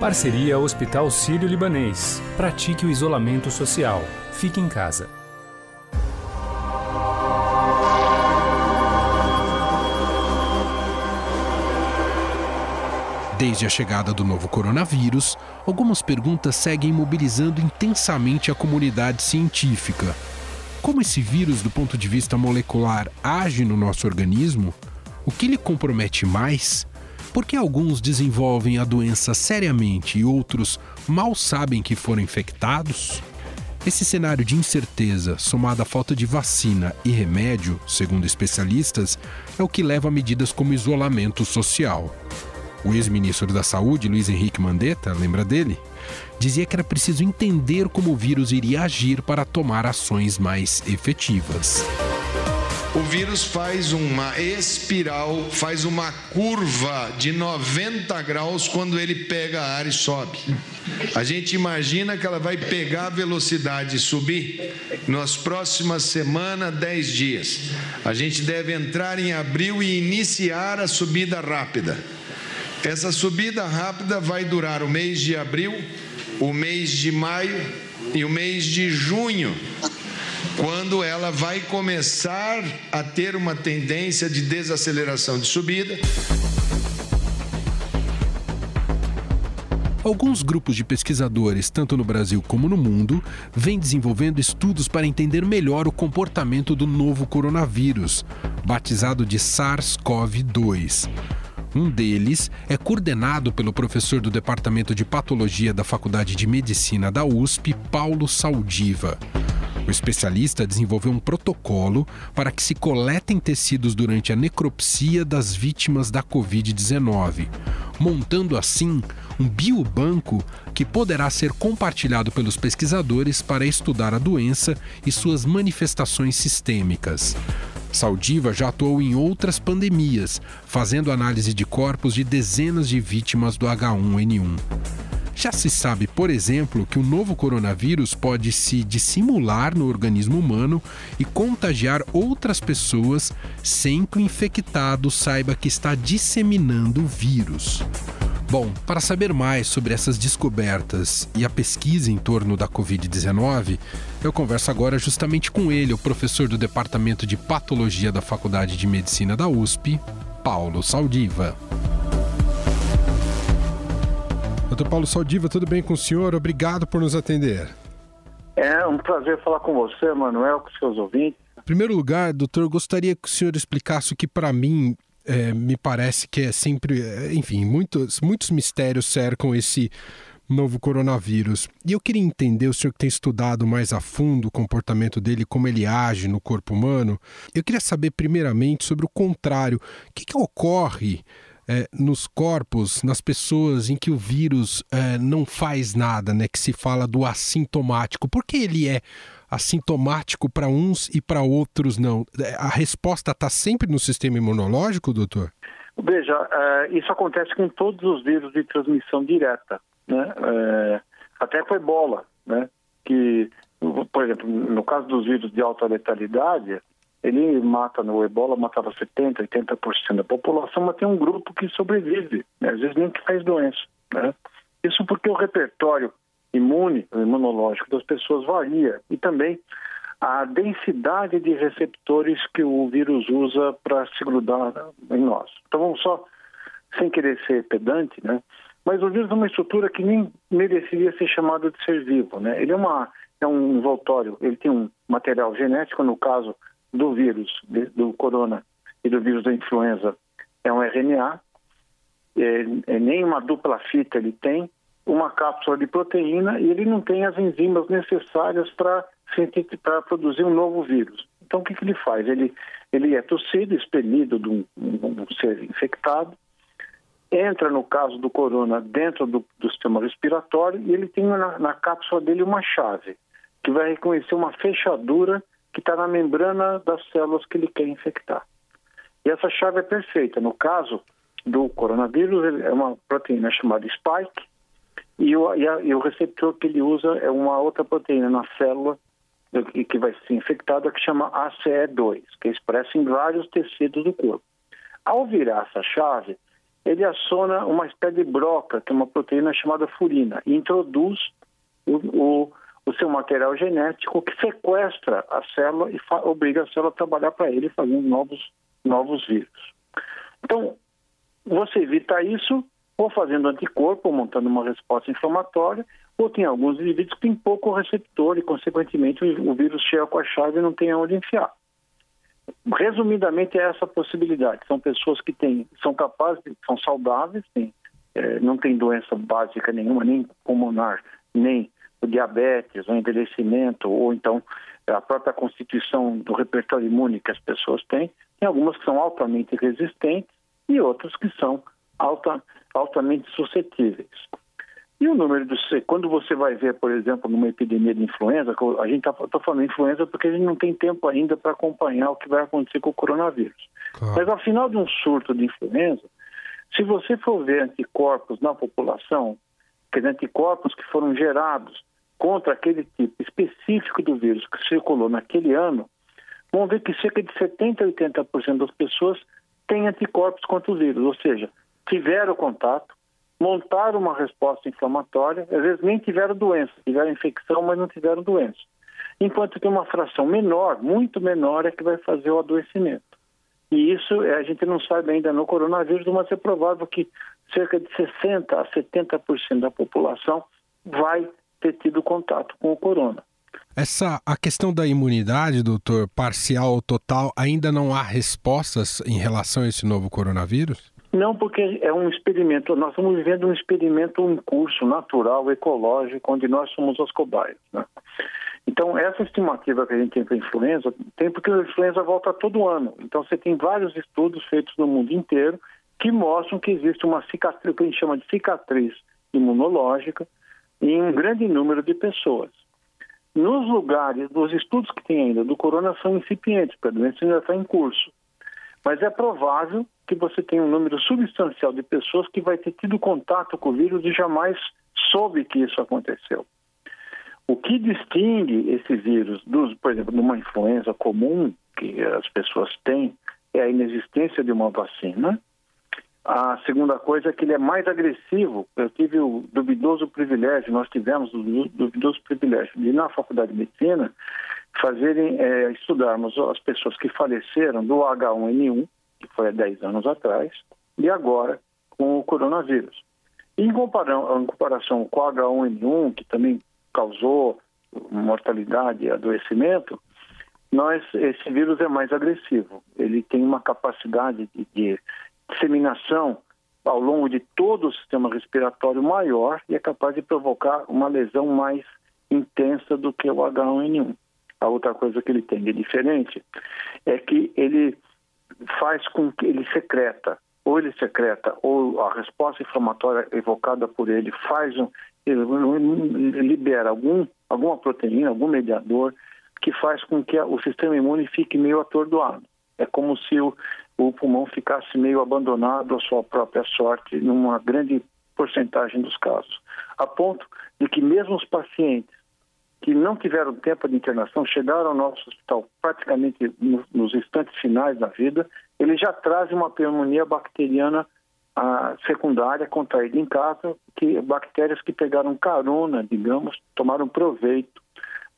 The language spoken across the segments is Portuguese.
Parceria Hospital Sírio-Libanês. Pratique o isolamento social. Fique em casa. Desde a chegada do novo coronavírus, algumas perguntas seguem mobilizando intensamente a comunidade científica. Como esse vírus, do ponto de vista molecular, age no nosso organismo? O que lhe compromete mais? Por que alguns desenvolvem a doença seriamente e outros mal sabem que foram infectados? Esse cenário de incerteza, somado à falta de vacina e remédio, segundo especialistas, é o que leva a medidas como isolamento social. O ex-ministro da Saúde, Luiz Henrique Mandetta, lembra dele? Dizia que era preciso entender como o vírus iria agir para tomar ações mais efetivas o vírus faz uma espiral, faz uma curva de 90 graus quando ele pega a ar e sobe. A gente imagina que ela vai pegar a velocidade e subir nas próximas semanas, 10 dias. A gente deve entrar em abril e iniciar a subida rápida. Essa subida rápida vai durar o mês de abril, o mês de maio e o mês de junho quando ela vai começar a ter uma tendência de desaceleração de subida. Alguns grupos de pesquisadores, tanto no Brasil como no mundo, vêm desenvolvendo estudos para entender melhor o comportamento do novo coronavírus, batizado de SARS-CoV-2. Um deles é coordenado pelo professor do Departamento de Patologia da Faculdade de Medicina da USP, Paulo Saldiva. O especialista desenvolveu um protocolo para que se coletem tecidos durante a necropsia das vítimas da Covid-19, montando assim um biobanco que poderá ser compartilhado pelos pesquisadores para estudar a doença e suas manifestações sistêmicas. Saldiva já atuou em outras pandemias, fazendo análise de corpos de dezenas de vítimas do H1N1. Já se sabe, por exemplo, que o novo coronavírus pode se dissimular no organismo humano e contagiar outras pessoas sem que o infectado saiba que está disseminando o vírus. Bom, para saber mais sobre essas descobertas e a pesquisa em torno da Covid-19, eu converso agora justamente com ele, o professor do Departamento de Patologia da Faculdade de Medicina da USP, Paulo Saldiva. Doutor Paulo Saldiva, tudo bem com o senhor? Obrigado por nos atender. É um prazer falar com você, Manuel, com seus ouvintes. Em primeiro lugar, doutor, gostaria que o senhor explicasse o que para mim é, me parece que é sempre, é, enfim, muitos, muitos mistérios cercam esse novo coronavírus. E eu queria entender, o senhor que tem estudado mais a fundo o comportamento dele, como ele age no corpo humano, eu queria saber primeiramente sobre o contrário. O que, que ocorre é, nos corpos, nas pessoas em que o vírus é, não faz nada, né? Que se fala do assintomático. Por que ele é assintomático para uns e para outros não? É, a resposta está sempre no sistema imunológico, doutor? Veja, é, isso acontece com todos os vírus de transmissão direta, né? É, até com ebola, né? Que, por exemplo, no caso dos vírus de alta letalidade, ele mata no ebola, matava 70%, 80% da população, mas tem um grupo que sobrevive, né? às vezes nem que faz doença. Né? Isso porque o repertório imune, imunológico das pessoas varia e também a densidade de receptores que o vírus usa para se grudar em nós. Então vamos só, sem querer ser pedante, né? Mas o vírus é uma estrutura que nem mereceria ser chamado de ser vivo, né? Ele é uma é um envoltório, ele tem um material genético, no caso do vírus, do corona e do vírus da influenza é um RNA, é, é nem uma dupla fita ele tem, uma cápsula de proteína e ele não tem as enzimas necessárias para produzir um novo vírus. Então o que, que ele faz? Ele, ele é tossido, expelido de um, um, ser infectado, entra no caso do corona dentro do, do sistema respiratório e ele tem na, na cápsula dele uma chave que vai reconhecer uma fechadura que está na membrana das células que ele quer infectar. E essa chave é perfeita. No caso do coronavírus, é uma proteína chamada spike, e o, e, a, e o receptor que ele usa é uma outra proteína na célula que, que vai ser infectada, que chama ACE2, que é expressa em vários tecidos do corpo. Ao virar essa chave, ele aciona uma espécie de broca, que é uma proteína chamada furina, e introduz o, o, o seu material genético que sequestra a célula e obriga a célula a trabalhar para ele, fazendo novos, novos vírus. Então, você evita isso ou fazendo anticorpo, ou montando uma resposta inflamatória, ou tem alguns indivíduos que têm pouco receptor e, consequentemente, o vírus chega com a chave e não tem onde enfiar. Resumidamente, é essa possibilidade. São pessoas que têm, são capazes, são saudáveis, têm, é, não tem doença básica nenhuma, nem pulmonar, nem diabetes, o envelhecimento, ou então a própria constituição do repertório imune que as pessoas têm. Tem algumas que são altamente resistentes e outras que são alta, altamente suscetíveis. E o número de. Quando você vai ver, por exemplo, numa epidemia de influenza, a gente está falando influenza porque a gente não tem tempo ainda para acompanhar o que vai acontecer com o coronavírus. Claro. Mas ao final de um surto de influenza, se você for ver anticorpos na população, que anticorpos que foram gerados contra aquele tipo específico do vírus que circulou naquele ano, vão ver que cerca de 70% a 80% das pessoas têm anticorpos contra o vírus, ou seja, tiveram contato, montaram uma resposta inflamatória, às vezes nem tiveram doença, tiveram infecção, mas não tiveram doença. Enquanto que uma fração menor, muito menor, é que vai fazer o adoecimento. E isso é, a gente não sabe ainda no coronavírus, mas é provável que cerca de 60% a 70% da população vai ter tido contato com o corona. Essa a questão da imunidade, doutor, parcial ou total, ainda não há respostas em relação a esse novo coronavírus? Não, porque é um experimento. Nós estamos vivendo um experimento em curso, natural, ecológico, onde nós somos os cobaias. Né? Então, essa estimativa que a gente tem para a influenza, tem porque a influenza volta todo ano. Então, você tem vários estudos feitos no mundo inteiro que mostram que existe uma cicatriz, que a gente chama de cicatriz imunológica, em um grande número de pessoas. Nos lugares, os estudos que tem ainda do corona são incipientes, porque a doença ainda está em curso. Mas é provável que você tenha um número substancial de pessoas que vai ter tido contato com o vírus e jamais soube que isso aconteceu. O que distingue esse vírus, dos, por exemplo, de uma influenza comum que as pessoas têm, é a inexistência de uma vacina. A segunda coisa é que ele é mais agressivo. Eu tive o duvidoso privilégio, nós tivemos o duvidoso privilégio de, na Faculdade de Medicina, fazerem, é, estudarmos as pessoas que faleceram do H1N1, que foi há 10 anos atrás, e agora com o coronavírus. Em comparação, com o H1N1, que também causou mortalidade e adoecimento, nós, esse vírus é mais agressivo. Ele tem uma capacidade de, de disseminação ao longo de todo o sistema respiratório maior e é capaz de provocar uma lesão mais intensa do que o H1N1. A outra coisa que ele tem de diferente é que ele faz com que ele secreta, ou ele secreta, ou a resposta inflamatória evocada por ele faz um, ele libera algum, alguma proteína, algum mediador que faz com que o sistema imune fique meio atordoado. É como se o, o pulmão ficasse meio abandonado à sua própria sorte, numa grande porcentagem dos casos. A ponto de que mesmo os pacientes que não tiveram tempo de internação, chegaram ao nosso hospital praticamente nos instantes finais da vida, ele já traz uma pneumonia bacteriana a, secundária contraída em casa, que bactérias que pegaram carona, digamos, tomaram proveito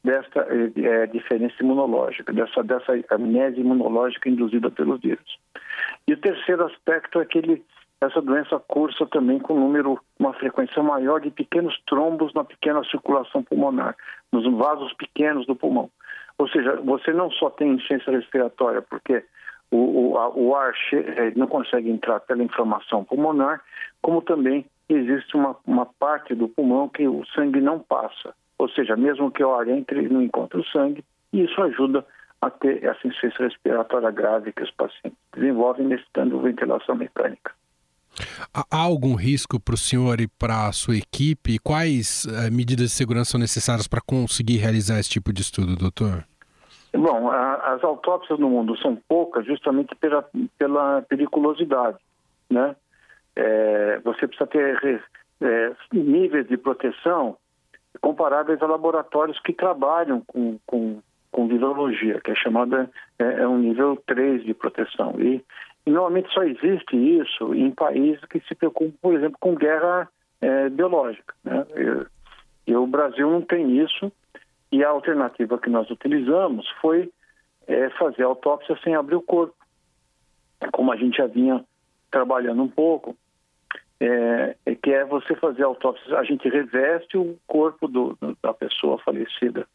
desta é, diferença imunológica, dessa, dessa amnésia imunológica induzida pelos vírus. E o terceiro aspecto é que ele essa doença cursa também com número, uma frequência maior de pequenos trombos na pequena circulação pulmonar, nos vasos pequenos do pulmão. Ou seja, você não só tem insuficiência respiratória, porque o, o, o ar eh, não consegue entrar pela inflamação pulmonar, como também existe uma, uma parte do pulmão que o sangue não passa. Ou seja, mesmo que o ar entre, não encontra o sangue, e isso ajuda a ter essa insuficiência respiratória grave que os pacientes desenvolvem necessitando ventilação mecânica. Há algum risco para o senhor e para a sua equipe? Quais uh, medidas de segurança são necessárias para conseguir realizar esse tipo de estudo, doutor? Bom, a, as autópsias no mundo são poucas justamente pela, pela periculosidade, né? É, você precisa ter é, níveis de proteção comparáveis a laboratórios que trabalham com, com, com virologia, que é chamada é, é um nível 3 de proteção. E Normalmente só existe isso em países que se preocupam, por exemplo, com guerra é, biológica. Né? E, o Brasil não tem isso, e a alternativa que nós utilizamos foi é, fazer autópsia sem abrir o corpo. Como a gente já vinha trabalhando um pouco, é, é que é você fazer autópsia, a gente reveste o corpo do, da pessoa falecida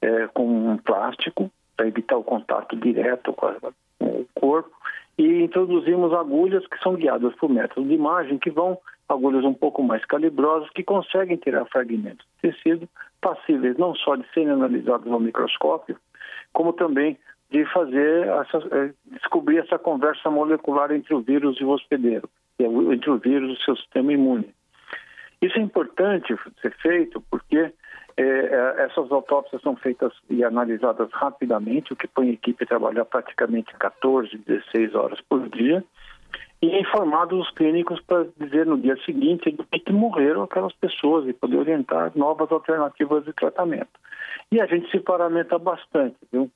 é, com um plástico para evitar o contato direto com, a, com o corpo e introduzimos agulhas que são guiadas por método de imagem, que vão agulhas um pouco mais calibrosas, que conseguem tirar fragmentos de tecido passíveis não só de serem analisados ao microscópio, como também de fazer essa, eh, descobrir essa conversa molecular entre o vírus e o hospedeiro, entre o vírus e o seu sistema imune. Isso é importante ser feito porque é, essas autópsias são feitas e analisadas rapidamente, o que põe a equipe a trabalhar praticamente 14, 16 horas por dia, e informados os clínicos para dizer no dia seguinte do que morreram aquelas pessoas e poder orientar novas alternativas de tratamento. E a gente se paramenta bastante, viu?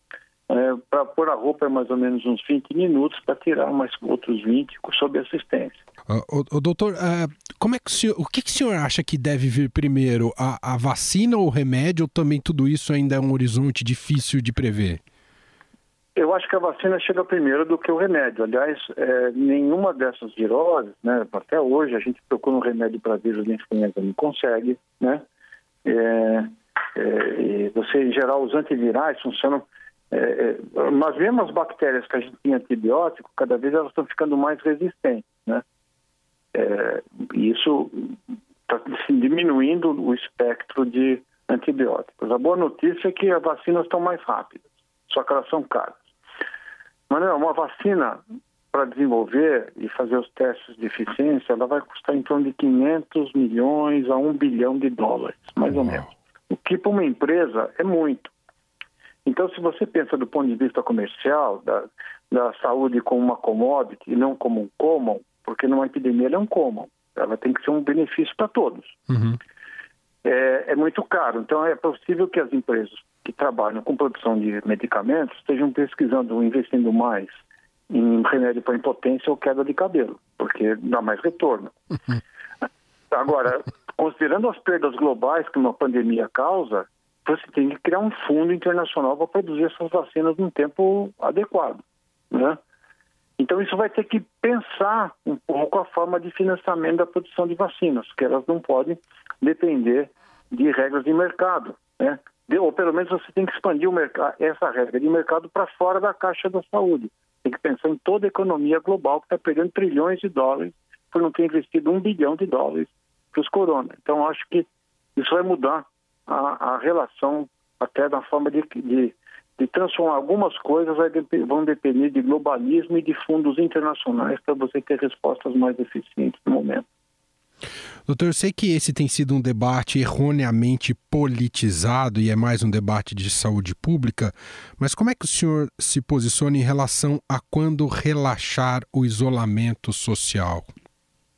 É, para pôr a roupa é mais ou menos uns 20 minutos, para tirar mais outros 20 sob assistência. O, o doutor, uh, como é que o, senhor, o que, que o senhor acha que deve vir primeiro? A, a vacina ou o remédio? Ou também tudo isso ainda é um horizonte difícil de prever? Eu acho que a vacina chega primeiro do que o remédio. Aliás, é, nenhuma dessas viroses, né, até hoje a gente procura um remédio para vírus de influenza, não consegue, né? É, é, você, em geral, os antivirais funcionam é, é, mas mesmo as bactérias que a gente tinha antibiótico, cada vez elas estão ficando mais resistentes, né? É, isso está diminuindo o espectro de antibióticos. A boa notícia é que as vacinas estão mais rápidas, só que elas são caras. Manuel, uma vacina para desenvolver e fazer os testes de eficiência, ela vai custar em torno de 500 milhões a 1 bilhão de dólares, mais ou menos. O que para uma empresa é muito. Então, se você pensa do ponto de vista comercial, da, da saúde como uma commodity e não como um common, porque numa epidemia ela é um common, ela tem que ser um benefício para todos. Uhum. É, é, muito caro, então é possível que as empresas que trabalham com produção de medicamentos estejam pesquisando, investindo mais em remédio para impotência ou queda de cabelo, porque dá mais retorno. Uhum. Agora, considerando as perdas globais que uma pandemia causa, você tem que criar um fundo internacional para produzir essas vacinas num tempo adequado, né? Então isso vai ter que pensar um pouco a forma de financiamento da produção de vacinas, que elas não podem depender de regras de mercado, né? ou pelo menos você tem que expandir essa regra de mercado para fora da caixa da saúde. Tem que pensar em toda a economia global que está perdendo trilhões de dólares por não ter investido um bilhão de dólares para os corona. Então acho que isso vai mudar a, a relação até da forma de, de, de transformar algumas coisas vão depender de globalismo e de fundos internacionais para você ter respostas mais eficientes no momento. Doutor, eu sei que esse tem sido um debate erroneamente politizado e é mais um debate de saúde pública, mas como é que o senhor se posiciona em relação a quando relaxar o isolamento social?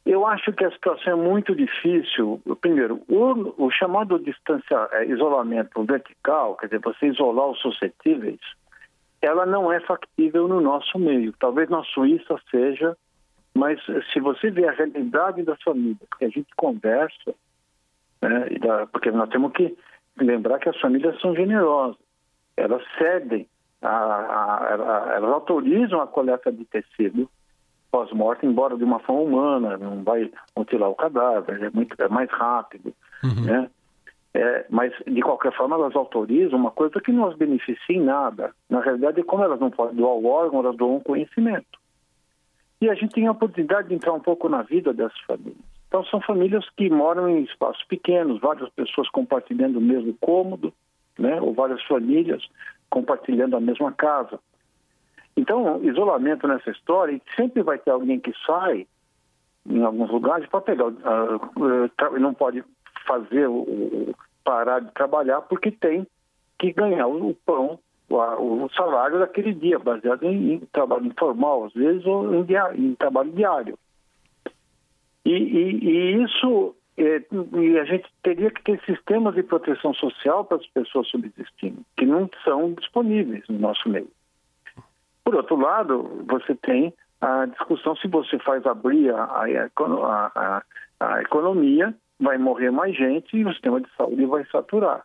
Eu acho que a situação é muito difícil. Primeiro, o, o chamado distância, é, isolamento vertical, quer dizer, você isolar os suscetíveis, ela não é factível no nosso meio. Talvez na Suíça seja, mas se você vê a realidade das famílias, que a gente conversa, né, porque nós temos que lembrar que as famílias são generosas, elas cedem, a, a, a, elas autorizam a coleta de tecido pós-morte, embora de uma forma humana, não vai mutilar o cadáver, é, muito, é mais rápido, uhum. né? É, mas, de qualquer forma, elas autorizam uma coisa que não as beneficia em nada. Na realidade, como elas não podem doar o órgão, elas doam conhecimento. E a gente tem a oportunidade de entrar um pouco na vida dessas famílias. Então, são famílias que moram em espaços pequenos, várias pessoas compartilhando o mesmo cômodo, né? ou várias famílias compartilhando a mesma casa. Então, isolamento nessa história, sempre vai ter alguém que sai em alguns lugares para pegar, uh, não pode fazer parar de trabalhar porque tem que ganhar o pão, o, salário daquele dia, baseado em, trabalho informal, às vezes, ou em, em trabalho diário. E, e, e isso, é, e a gente teria que ter sistemas de proteção social para as pessoas subsistindo, que não são disponíveis no nosso meio. Por outro lado, você tem a discussão se você faz abrir a, a, a, a economia, vai morrer mais gente e o sistema de saúde vai saturar.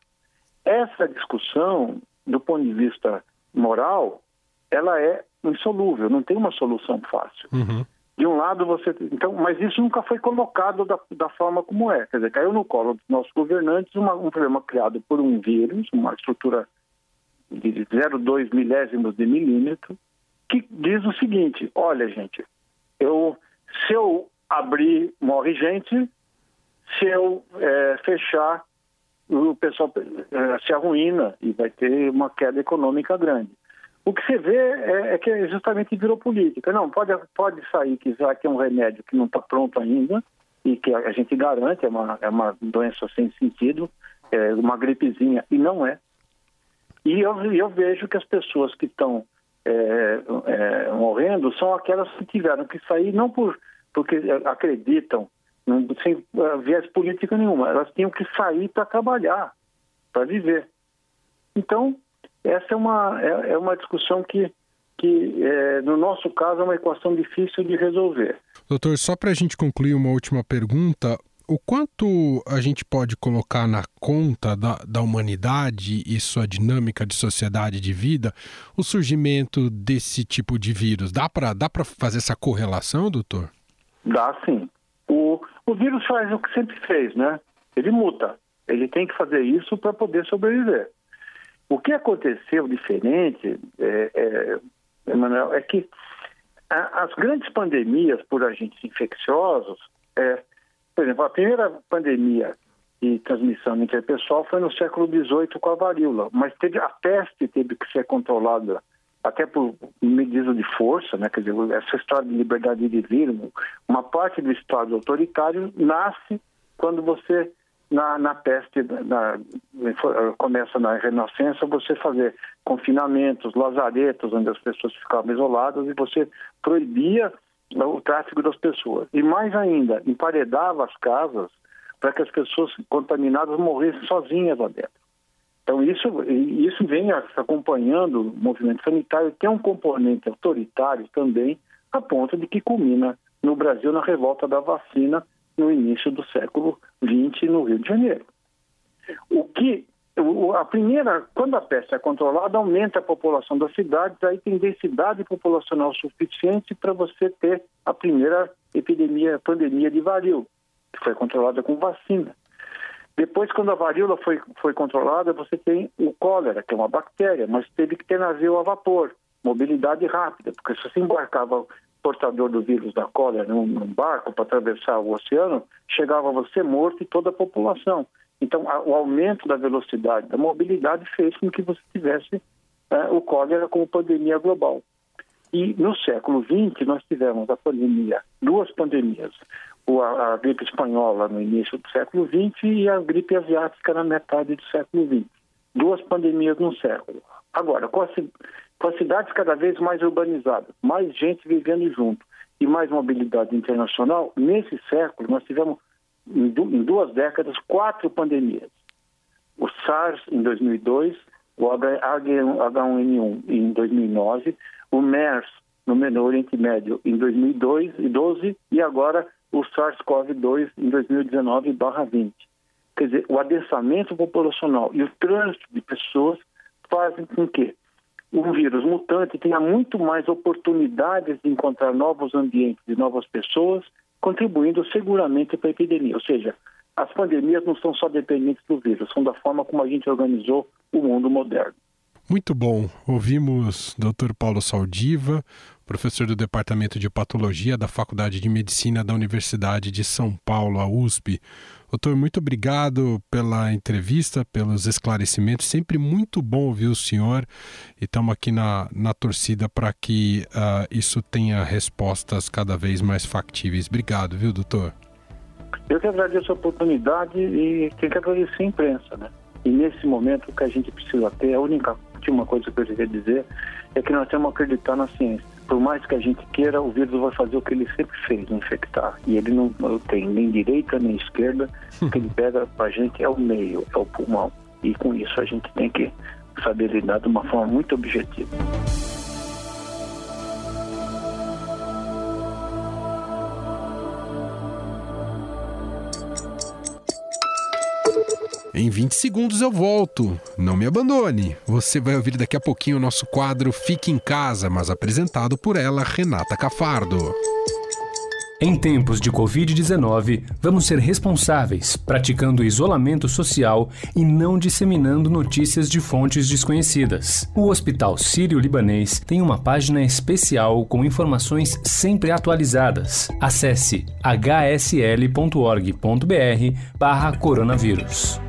Essa discussão, do ponto de vista moral, ela é insolúvel, não tem uma solução fácil. Uhum. De um lado você. Então, mas isso nunca foi colocado da, da forma como é. Quer dizer, caiu no colo dos nossos governantes uma, um problema criado por um vírus, uma estrutura de 0,2 milésimos de milímetro, que diz o seguinte: olha, gente, eu, se eu abrir, morre gente, se eu é, fechar, o pessoal é, se arruína e vai ter uma queda econômica grande. O que você vê é, é que justamente virou política. Não, pode, pode sair que já que é um remédio que não está pronto ainda e que a gente garante, é uma, é uma doença sem sentido, é uma gripezinha, e não é. E eu, eu vejo que as pessoas que estão é, é, morrendo são aquelas que tiveram que sair não por, porque acreditam, sem uh, viés política nenhuma, elas tinham que sair para trabalhar, para viver. Então, essa é uma, é, é uma discussão que, que é, no nosso caso, é uma equação difícil de resolver. Doutor, só para a gente concluir uma última pergunta, o quanto a gente pode colocar na conta da, da humanidade e sua dinâmica de sociedade de vida o surgimento desse tipo de vírus? Dá para dá fazer essa correlação, doutor? Dá sim. O, o vírus faz o que sempre fez, né? Ele muta. Ele tem que fazer isso para poder sobreviver. O que aconteceu diferente, é, é, Emanuel, é que a, as grandes pandemias por agentes infecciosos, é, por exemplo, a primeira pandemia de transmissão interpessoal foi no século XVIII com a varíola, mas teve, a peste teve que ser controlada até por medida de força, né? quer dizer, essa história de liberdade de vir, uma parte do Estado autoritário nasce quando você na, na peste, na, começa na Renascença, você fazer confinamentos, lazaretos, onde as pessoas ficavam isoladas e você proibia o tráfego das pessoas. E mais ainda, emparedava as casas para que as pessoas contaminadas morressem sozinhas lá dentro. Então, isso, isso vem acompanhando o movimento sanitário, tem um componente autoritário também, a ponto de que culmina no Brasil na revolta da vacina, no início do século XX no Rio de Janeiro. O que a primeira, quando a peste é controlada, aumenta a população das cidades, aí tem densidade populacional suficiente para você ter a primeira epidemia, pandemia de varíola, que foi controlada com vacina. Depois, quando a varíola foi, foi controlada, você tem o cólera, que é uma bactéria, mas teve que ter navio a vapor, mobilidade rápida, porque se você embarcava portador do vírus da cólera num, num barco para atravessar o oceano, chegava você morto e toda a população. Então, a, o aumento da velocidade da mobilidade fez com que você tivesse é, o cólera como pandemia global. E no século XX nós tivemos a pandemia, duas pandemias, a, a gripe espanhola no início do século XX e a gripe asiática na metade do século XX. Duas pandemias num século. Agora, com, a, com as cidades cada vez mais urbanizadas, mais gente vivendo junto e mais mobilidade internacional, nesse século nós tivemos, em duas décadas, quatro pandemias. O SARS em 2002, o H1N1 em 2009, o MERS no Oriente Médio em 2012 e agora o SARS-CoV-2 em 2019/20. Quer dizer, o adensamento populacional e o trânsito de pessoas fazem com que o vírus mutante tenha muito mais oportunidades de encontrar novos ambientes e novas pessoas, contribuindo seguramente para a epidemia. Ou seja, as pandemias não são só dependentes do vírus, são da forma como a gente organizou o mundo moderno. Muito bom. Ouvimos Dr. Paulo Saldiva, professor do Departamento de Patologia da Faculdade de Medicina da Universidade de São Paulo, a USP. Doutor, muito obrigado pela entrevista, pelos esclarecimentos. Sempre muito bom ouvir o senhor e estamos aqui na, na torcida para que uh, isso tenha respostas cada vez mais factíveis. Obrigado, viu, doutor? Eu que agradeço a oportunidade e tenho que agradecer a imprensa, né? E nesse momento o que a gente precisa ter, a única última coisa que eu queria dizer é que nós temos que acreditar na ciência. Por mais que a gente queira, o vírus vai fazer o que ele sempre fez, infectar. E ele não, tem nem direita nem esquerda. O que ele pega para a gente é o meio, é o pulmão. E com isso a gente tem que saber lidar de uma forma muito objetiva. Em 20 segundos eu volto. Não me abandone. Você vai ouvir daqui a pouquinho o nosso quadro Fique em Casa, mas apresentado por ela, Renata Cafardo. Em tempos de Covid-19, vamos ser responsáveis, praticando isolamento social e não disseminando notícias de fontes desconhecidas. O Hospital Sírio-Libanês tem uma página especial com informações sempre atualizadas. Acesse hsl.org.br/barra coronavírus.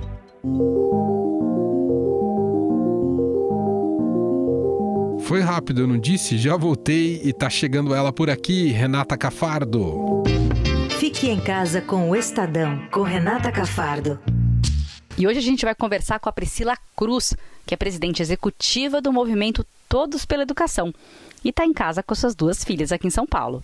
Foi rápido, eu não disse? Já voltei e tá chegando ela por aqui, Renata Cafardo. Fique em casa com o Estadão, com Renata Cafardo. E hoje a gente vai conversar com a Priscila Cruz, que é presidente executiva do movimento Todos pela Educação e está em casa com suas duas filhas aqui em São Paulo.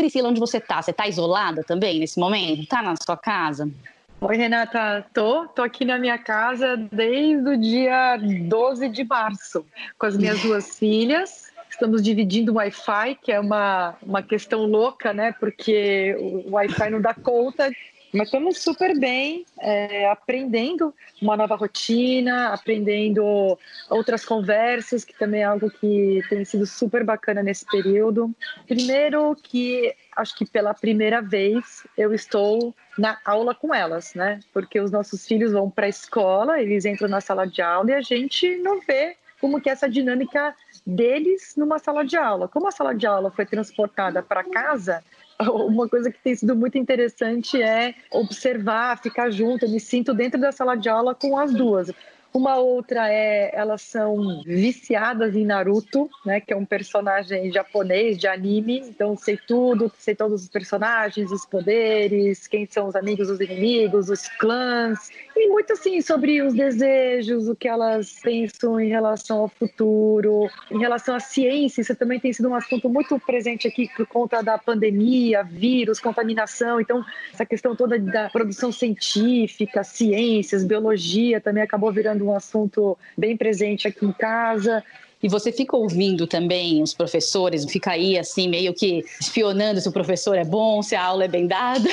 Priscila, onde você está? Você está isolada também nesse momento? Está na sua casa? Oi, Renata. Tô, tô aqui na minha casa desde o dia 12 de março, com as minhas duas filhas. Estamos dividindo o Wi-Fi, que é uma, uma questão louca, né? Porque o Wi-Fi não dá conta mas estamos super bem, é, aprendendo uma nova rotina, aprendendo outras conversas, que também é algo que tem sido super bacana nesse período. Primeiro que acho que pela primeira vez eu estou na aula com elas, né? Porque os nossos filhos vão para a escola, eles entram na sala de aula e a gente não vê como que é essa dinâmica deles numa sala de aula. Como a sala de aula foi transportada para casa, uma coisa que tem sido muito interessante é observar, ficar junto. Eu me sinto dentro da sala de aula com as duas. Uma outra é elas são viciadas em Naruto, né, que é um personagem japonês de anime. Então sei tudo, sei todos os personagens, os poderes, quem são os amigos, os inimigos, os clãs e muito assim sobre os desejos, o que elas pensam em relação ao futuro, em relação à ciência. Isso também tem sido um assunto muito presente aqui por conta da pandemia, vírus, contaminação. Então essa questão toda da produção científica, ciências, biologia também acabou virando sendo um assunto bem presente aqui em casa. E você fica ouvindo também os professores, fica aí assim, meio que espionando se o professor é bom, se a aula é bem dada.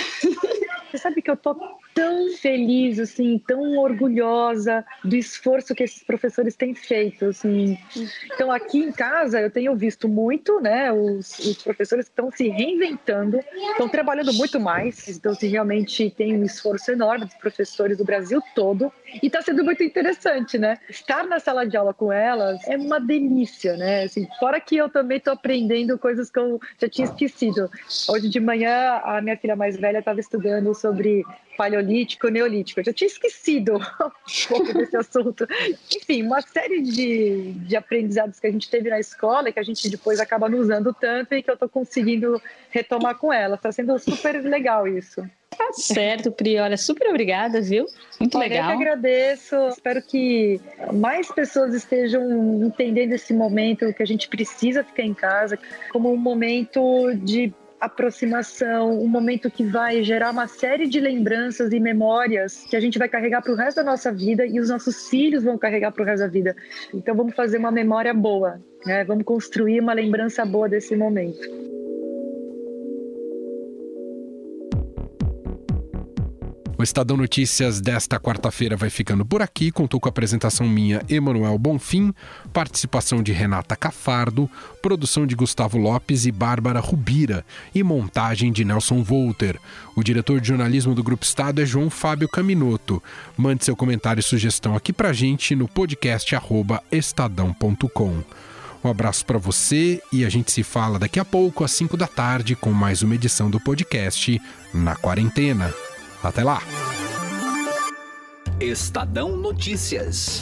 Você sabe que eu tô tão feliz, assim, tão orgulhosa do esforço que esses professores têm feito, assim. Então, aqui em casa, eu tenho visto muito, né, os, os professores estão se reinventando, estão trabalhando muito mais, então, se realmente tem um esforço enorme dos professores do Brasil todo, e está sendo muito interessante, né? Estar na sala de aula com elas é uma delícia, né? Assim, fora que eu também estou aprendendo coisas que eu já tinha esquecido. Hoje de manhã, a minha filha mais velha estava estudando sobre paleolítico, neolítico. Eu já tinha esquecido um pouco desse assunto. Enfim, uma série de, de aprendizados que a gente teve na escola e que a gente depois acaba não usando tanto e que eu estou conseguindo retomar com ela. Está sendo super legal isso. Tá certo, Pri. Olha, super obrigada, viu? Muito Olha, legal. Eu que agradeço. Espero que mais pessoas estejam entendendo esse momento que a gente precisa ficar em casa como um momento de aproximação, um momento que vai gerar uma série de lembranças e memórias que a gente vai carregar para o resto da nossa vida e os nossos filhos vão carregar para o resto da vida. Então vamos fazer uma memória boa, né? Vamos construir uma lembrança boa desse momento. O Estadão Notícias desta quarta-feira vai ficando por aqui. Contou com a apresentação minha, Emanuel Bonfim, participação de Renata Cafardo, produção de Gustavo Lopes e Bárbara Rubira e montagem de Nelson Volter. O diretor de jornalismo do Grupo Estado é João Fábio Caminoto. Mande seu comentário e sugestão aqui pra gente no podcast estadão.com. Um abraço para você e a gente se fala daqui a pouco às 5 da tarde com mais uma edição do podcast Na Quarentena. Até lá! Estadão Notícias.